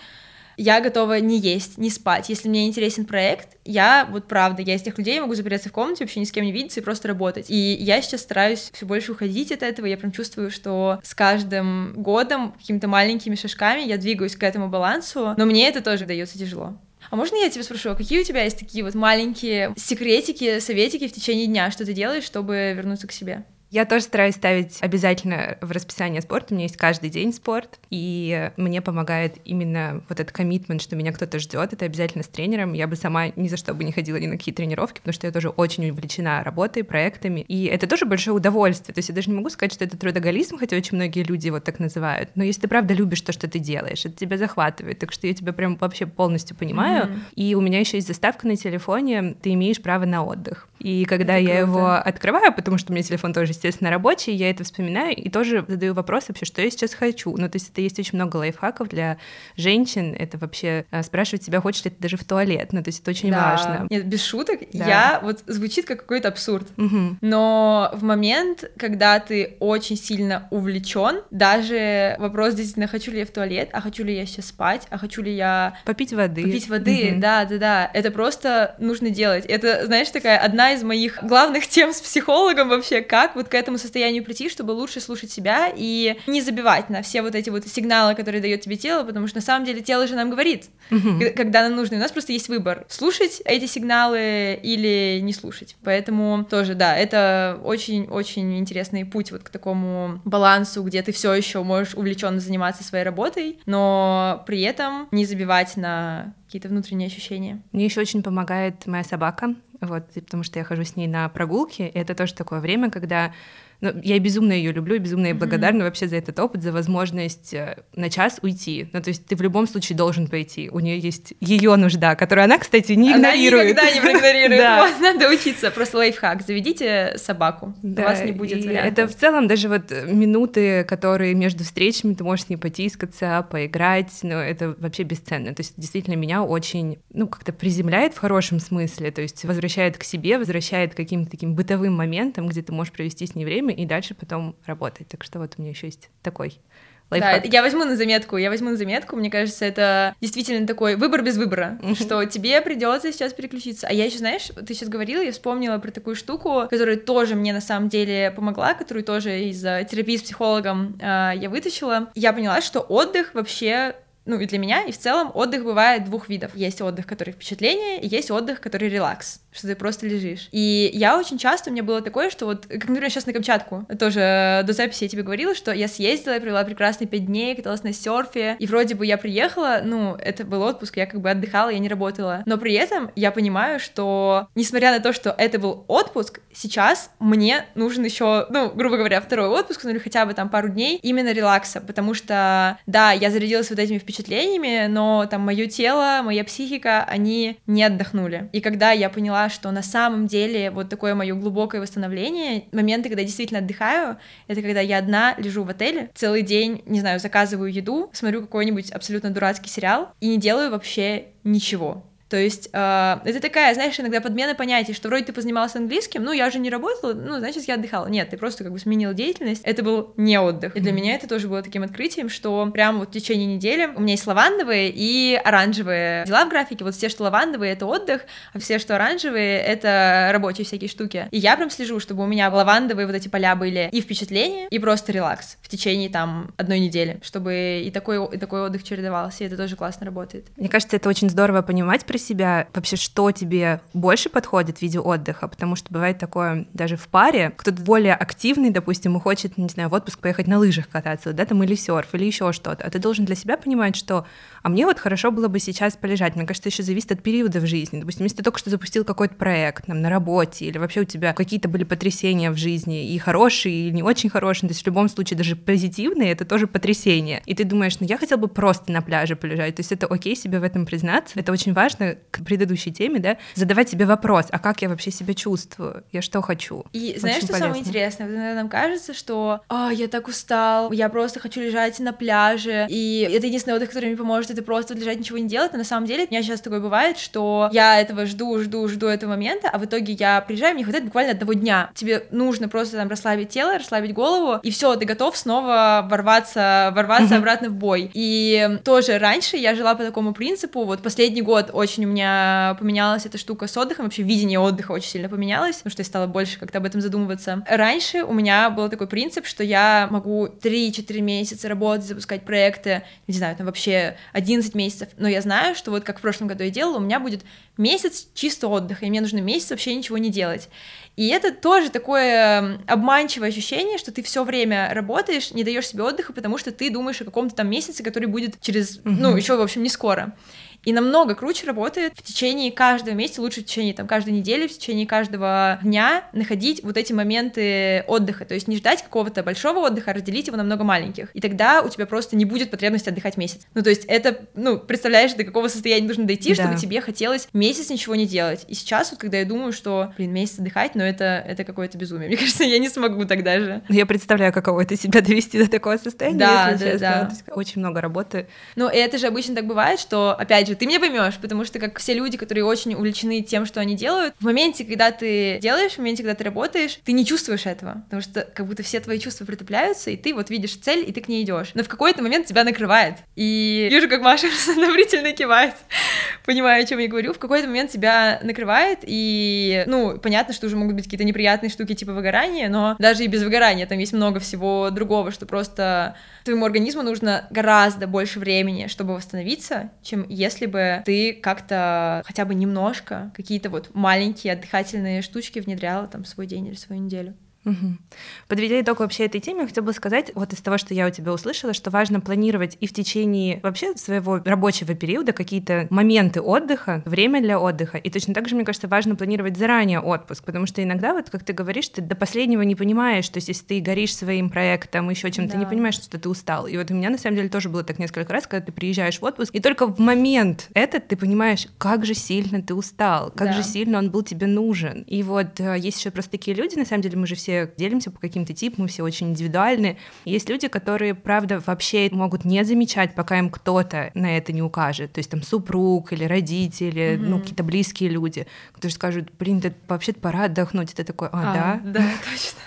я готова не есть, не спать. Если мне интересен проект, я, вот правда, я из тех людей могу запереться в комнате, вообще ни с кем не видеться и просто работать. И я сейчас стараюсь все больше уходить от этого. Я прям чувствую, что с каждым годом, какими-то маленькими шажками я двигаюсь к этому балансу, но мне это тоже дается тяжело. А можно я тебя спрошу, а какие у тебя есть такие вот маленькие секретики, советики в течение дня, что ты делаешь, чтобы вернуться к себе? Я тоже стараюсь ставить обязательно в расписание спорт. У меня есть каждый день спорт, и мне помогает именно вот этот коммитмент, что меня кто-то ждет. Это обязательно с тренером. Я бы сама ни за что бы не ходила ни на какие тренировки, потому что я тоже очень увлечена работой, проектами. И это тоже большое удовольствие. То есть я даже не могу сказать, что это трудоголизм, хотя очень многие люди вот так называют. Но если ты правда любишь то, что ты делаешь, это тебя захватывает. Так что я тебя прям вообще полностью понимаю. Мгм. И у меня еще есть заставка на телефоне, ты имеешь право на отдых. И когда Это я круто. его открываю, потому что у меня телефон тоже, естественно, рабочий, я это вспоминаю и тоже задаю вопрос вообще, что я сейчас хочу. Ну, то есть это есть очень много лайфхаков для женщин. Это вообще э, спрашивать себя, хочешь ли ты даже в туалет. Ну, то есть это очень Да. важно. Нет, без шуток, Да. я вот звучит как какой-то абсурд. Мгм. Но в момент, когда ты очень сильно увлечен, даже вопрос действительно, хочу ли я в туалет, а хочу ли я сейчас спать, а хочу ли я Попить воды. попить воды, Мгм. да, да, да, это просто нужно делать. Это, знаешь, такая одна из моих главных тем с психологом вообще, как вот к этому состоянию прийти, чтобы лучше слушать себя и не забивать на все вот эти вот сигналы, которые дает тебе тело, потому что на самом деле тело же нам говорит, к- когда нам нужно. И у нас просто есть выбор, слушать эти сигналы или не слушать. Поэтому тоже, да, это очень-очень интересный путь вот к такому балансу, где ты все еще можешь увлеченно заниматься своей работой, но при этом не забивать на какие-то внутренние ощущения. Мне еще очень помогает моя собака, вот, потому что я хожу с ней на прогулки, и это тоже такое время, когда ну, я безумно ее люблю, и безумно ей благодарна вообще за этот опыт, за возможность э, на час уйти. Ну, то есть ты в любом случае должен пойти. У нее есть ее нужда, которую она, кстати, не Она игнорирует. никогда не проигнорирует. Да. Вот, надо учиться. Просто лайфхак. Заведите собаку. У Да, вас не будет вариантов. Это в целом даже вот минуты, которые между встречами ты можешь с ней потискаться, поиграть, ну, это вообще бесценно. То есть действительно меня очень, ну, как-то приземляет в хорошем смысле. То есть возвращает к себе, возвращает к каким-то таким бытовым моментам, где ты можешь провести с ней время и дальше потом работать. Так что вот у меня еще есть такой Лайфхак. Да, я возьму на заметку, я возьму на заметку, мне кажется, это действительно такой выбор без выбора, что тебе придется сейчас переключиться. А я еще, знаешь, ты сейчас говорила, я вспомнила про такую штуку, которая тоже мне на самом деле помогла, которую тоже из терапии с психологом э, я вытащила. Я поняла, что отдых вообще ну и для меня, и в целом отдых бывает двух видов. Есть отдых, который впечатление, и есть отдых, который релакс что ты просто лежишь. И я очень часто, у меня было такое, что вот, как, например, сейчас на Камчатку, тоже до записи я тебе говорила, что я съездила, я провела прекрасные пять дней, каталась на серфе, и вроде бы я приехала, ну, это был отпуск, я как бы отдыхала, я не работала, но при этом я понимаю, что, несмотря на то, что это был отпуск, сейчас мне нужен еще, ну, грубо говоря, второй отпуск, ну, или хотя бы там пару дней именно релакса, потому что, да, я зарядилась вот этими впечатлениями, но там мое тело, моя психика, они не отдохнули. И когда я поняла, поняла, что на самом деле вот такое мое глубокое восстановление, моменты, когда я действительно отдыхаю, это когда я одна лежу в отеле, целый день, не знаю, заказываю еду, смотрю какой-нибудь абсолютно дурацкий сериал и не делаю вообще ничего. То есть э, это такая, знаешь, иногда подмена понятий, что вроде ты позанималась английским, ну я же не работала, ну значит я отдыхала. Нет, ты просто как бы сменила деятельность. Это был не отдых. И для меня это тоже было таким открытием, что прямо вот в течение недели у меня есть лавандовые и оранжевые дела в графике. Вот все, что лавандовые, это отдых, а все, что оранжевые, это рабочие всякие штуки. И я прям слежу, чтобы у меня лавандовые вот эти поля были и впечатления, и просто релакс в течение там одной недели, чтобы и такой, и такой отдых чередовался, и это тоже классно работает. Мне кажется, это очень здорово понимать про себя вообще, что тебе больше подходит в виде отдыха, потому что бывает такое даже в паре, кто-то более активный, допустим, и хочет, не знаю, в отпуск поехать на лыжах кататься, да, там или серф, или еще что-то, а ты должен для себя понимать, что а мне вот хорошо было бы сейчас полежать. Мне кажется, еще зависит от периода в жизни. Допустим, если ты только что запустил какой-то проект там, на работе, или вообще у тебя какие-то были потрясения в жизни, и хорошие, и не очень хорошие, то есть в любом случае даже позитивные, это тоже потрясение. И ты думаешь, ну я хотел бы просто на пляже полежать. То есть это окей себе в этом признаться. Это очень важно к предыдущей теме, да, задавать себе вопрос, а как я вообще себя чувствую? Я что хочу? И знаешь, очень что полезно. самое интересное? Иногда нам кажется, что а, я так устал, я просто хочу лежать на пляже, и это единственный отдых, который мне поможет это просто лежать, ничего не делать, но на самом деле у меня сейчас такое бывает, что я этого жду, жду, жду этого момента, а в итоге я приезжаю, мне хватает буквально одного дня. Тебе нужно просто там расслабить тело, расслабить голову, и все, ты готов снова ворваться, ворваться mm-hmm. обратно в бой. И тоже раньше я жила по такому принципу, вот последний год очень у меня поменялась эта штука с отдыхом, вообще видение отдыха очень сильно поменялось, потому что я стала больше как-то об этом задумываться. Раньше у меня был такой принцип, что я могу 3-4 месяца работать, запускать проекты, не знаю, там вообще 11 месяцев, но я знаю, что вот как в прошлом году я делала, у меня будет месяц чисто отдыха, и мне нужно месяц вообще ничего не делать. И это тоже такое обманчивое ощущение, что ты все время работаешь, не даешь себе отдыха, потому что ты думаешь о каком-то там месяце, который будет через, ну, еще, в общем, не скоро. И намного круче работает в течение каждого месяца, лучше в течение там, каждой недели, в течение каждого дня находить вот эти моменты отдыха. То есть не ждать какого-то большого отдыха, а разделить его на много маленьких. И тогда у тебя просто не будет потребности отдыхать месяц. Ну, то есть это, ну, представляешь, до какого состояния нужно дойти, да. чтобы тебе хотелось месяц ничего не делать. И сейчас вот, когда я думаю, что, блин, месяц отдыхать, но это, это какое-то безумие. Мне кажется, я не смогу тогда же. Я представляю, каково это себя довести до такого состояния, да, если да, честно. Да. Есть очень много работы. Ну, это же обычно так бывает, что, опять же, ты меня поймешь, потому что как все люди, которые очень увлечены тем, что они делают, в моменте, когда ты делаешь, в моменте, когда ты работаешь, ты не чувствуешь этого, потому что как будто все твои чувства притупляются, и ты вот видишь цель, и ты к ней идешь. Но в какой-то момент тебя накрывает. И вижу, как Маша одобрительно кивает, понимаю, о чем я говорю. В какой-то момент тебя накрывает, и, ну, понятно, что уже могут быть какие-то неприятные штуки типа выгорания, но даже и без выгорания там есть много всего другого, что просто твоему организму нужно гораздо больше времени, чтобы восстановиться, чем если бы ты как-то хотя бы немножко какие-то вот маленькие отдыхательные штучки внедряла там свой день или свою неделю. Угу. Подведя итог вообще этой теме, хотела бы сказать, вот из того, что я у тебя услышала, что важно планировать и в течение вообще своего рабочего периода какие-то моменты отдыха, время для отдыха. И точно так же, мне кажется, важно планировать заранее отпуск, потому что иногда, вот как ты говоришь, ты до последнего не понимаешь, то есть если ты горишь своим проектом, еще чем-то, да. ты не понимаешь, что ты устал. И вот у меня на самом деле тоже было так несколько раз, когда ты приезжаешь в отпуск, и только в момент этот ты понимаешь, как же сильно ты устал, как да. же сильно он был тебе нужен. И вот э, есть еще просто такие люди, на самом деле мы же все все делимся по каким-то типам, мы все очень индивидуальны. Есть люди, которые, правда, вообще могут не замечать, пока им кто-то на это не укажет. То есть там супруг или родители, mm-hmm. ну, какие-то близкие люди, которые скажут, блин, да вообще-то пора отдохнуть. И ты такой, а, а да? Да, точно.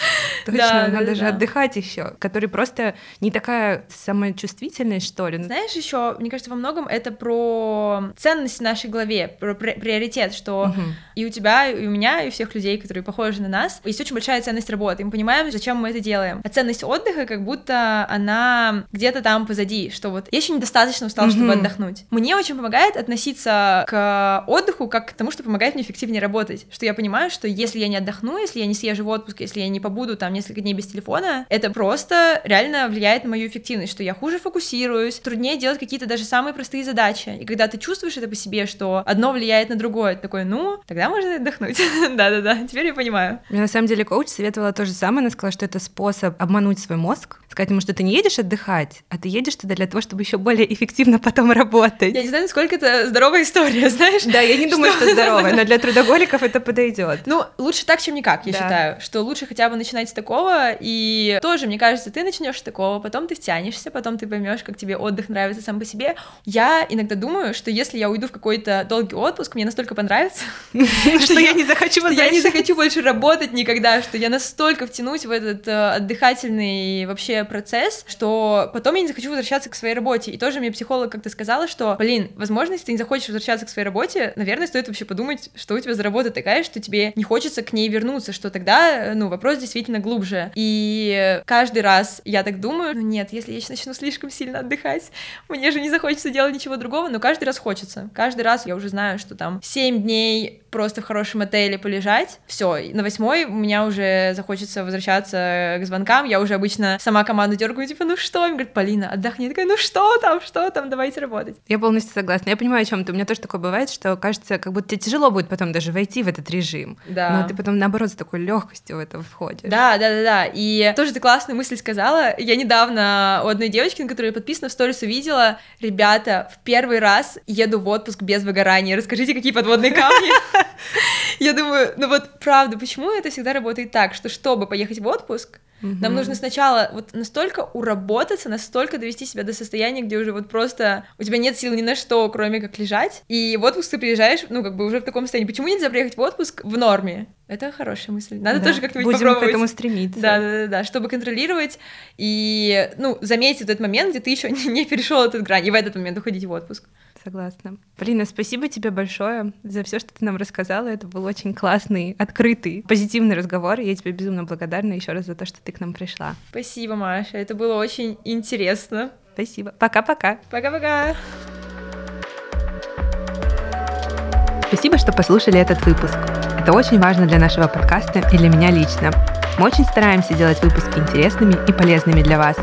Точно, надо же отдыхать еще. Который просто не такая самочувствительность, что ли. Знаешь, еще, мне кажется, во многом это про ценность в нашей голове, про приоритет, что и у тебя, и у меня, и у всех людей, которые похожи на нас, есть очень большая ценность работы. И мы понимаем, зачем мы это делаем. А ценность отдыха, как будто она где-то там позади, что вот я еще недостаточно устал, чтобы отдохнуть. Мне очень помогает относиться к отдыху как к тому, что помогает мне эффективнее работать. Что я понимаю, что если я не отдохну, если я не съезжу в отпуск, если я не побуду там несколько дней без телефона, это просто реально влияет на мою эффективность, что я хуже фокусируюсь, труднее делать какие-то даже самые простые задачи. И когда ты чувствуешь это по себе, что одно влияет на другое, ты такой, ну, тогда можно отдохнуть. Да-да-да, теперь я понимаю. Мне на самом деле коуч советовала то же самое, она сказала, что это способ обмануть свой мозг, сказать ему, что ты не едешь отдыхать, а ты едешь туда для того, чтобы еще более эффективно потом работать. Я не знаю, насколько это здоровая история, знаешь? Да, я не думаю, что, что здоровая, но для трудоголиков это подойдет. Ну, лучше так, чем никак, я да. считаю, что лучше хотя бы начинать с такого, и тоже, мне кажется, ты начнешь с такого, потом ты втянешься, потом ты поймешь, как тебе отдых нравится сам по себе. Я иногда думаю, что если я уйду в какой-то долгий отпуск, мне настолько понравится, что я не захочу я не захочу больше работать никогда, что я настолько втянусь в этот э, отдыхательный вообще процесс, что потом я не захочу возвращаться к своей работе. И тоже мне психолог как-то сказала, что, блин, возможно, если ты не захочешь возвращаться к своей работе, наверное, стоит вообще подумать, что у тебя за работа такая, что тебе не хочется к ней вернуться, что тогда, ну, вопрос действительно глубже. И каждый раз я так думаю, ну нет, если я сейчас начну слишком сильно отдыхать, мне же не захочется делать ничего другого, но каждый раз хочется. Каждый раз я уже знаю, что там 7 дней просто в хорошем отеле полежать, все, на восьмой у меня уже захочется возвращаться к звонкам, я уже обычно сама команду дергаю, типа, ну что? Мне говорит, Полина, отдохни. Я такая, ну что там, что там, давайте работать. Я полностью согласна. Я понимаю, о чем ты. У меня тоже такое бывает, что кажется, как будто тебе тяжело будет потом даже войти в этот режим. Да. Но ты потом, наоборот, с такой легкостью в это входишь. Да, да, да, да. И тоже ты классную мысль сказала. Я недавно у одной девочки, на которой я подписана, в сторис увидела, ребята, в первый раз еду в отпуск без выгорания. Расскажите, какие подводные камни. Я думаю, ну вот правда, почему это всегда работает так, что чтобы поехать в отпуск, Угу. Нам нужно сначала вот настолько уработаться, настолько довести себя до состояния, где уже вот просто у тебя нет сил ни на что, кроме как лежать. И в отпуск ты приезжаешь, ну, как бы уже в таком состоянии. Почему нельзя приехать в отпуск в норме? Это хорошая мысль. Надо да. тоже как-нибудь Будем попробовать. к этому стремиться. Да, да, да, да, чтобы контролировать и, ну, заметить этот момент, где ты еще не, не перешел этот грань, и в этот момент уходить в отпуск согласна. Полина, спасибо тебе большое за все, что ты нам рассказала. Это был очень классный, открытый, позитивный разговор. Я тебе безумно благодарна еще раз за то, что ты к нам пришла. Спасибо, Маша. Это было очень интересно. Спасибо. Пока-пока. Пока-пока. Спасибо, что послушали этот выпуск. Это очень важно для нашего подкаста и для меня лично. Мы очень стараемся делать выпуски интересными и полезными для вас.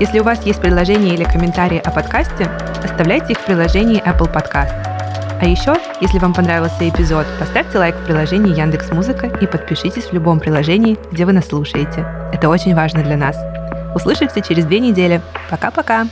Если у вас есть предложения или комментарии о подкасте, оставляйте их в приложении Apple Podcast. А еще, если вам понравился эпизод, поставьте лайк в приложении Яндекс Музыка и подпишитесь в любом приложении, где вы нас слушаете. Это очень важно для нас. Услышимся через две недели. Пока-пока!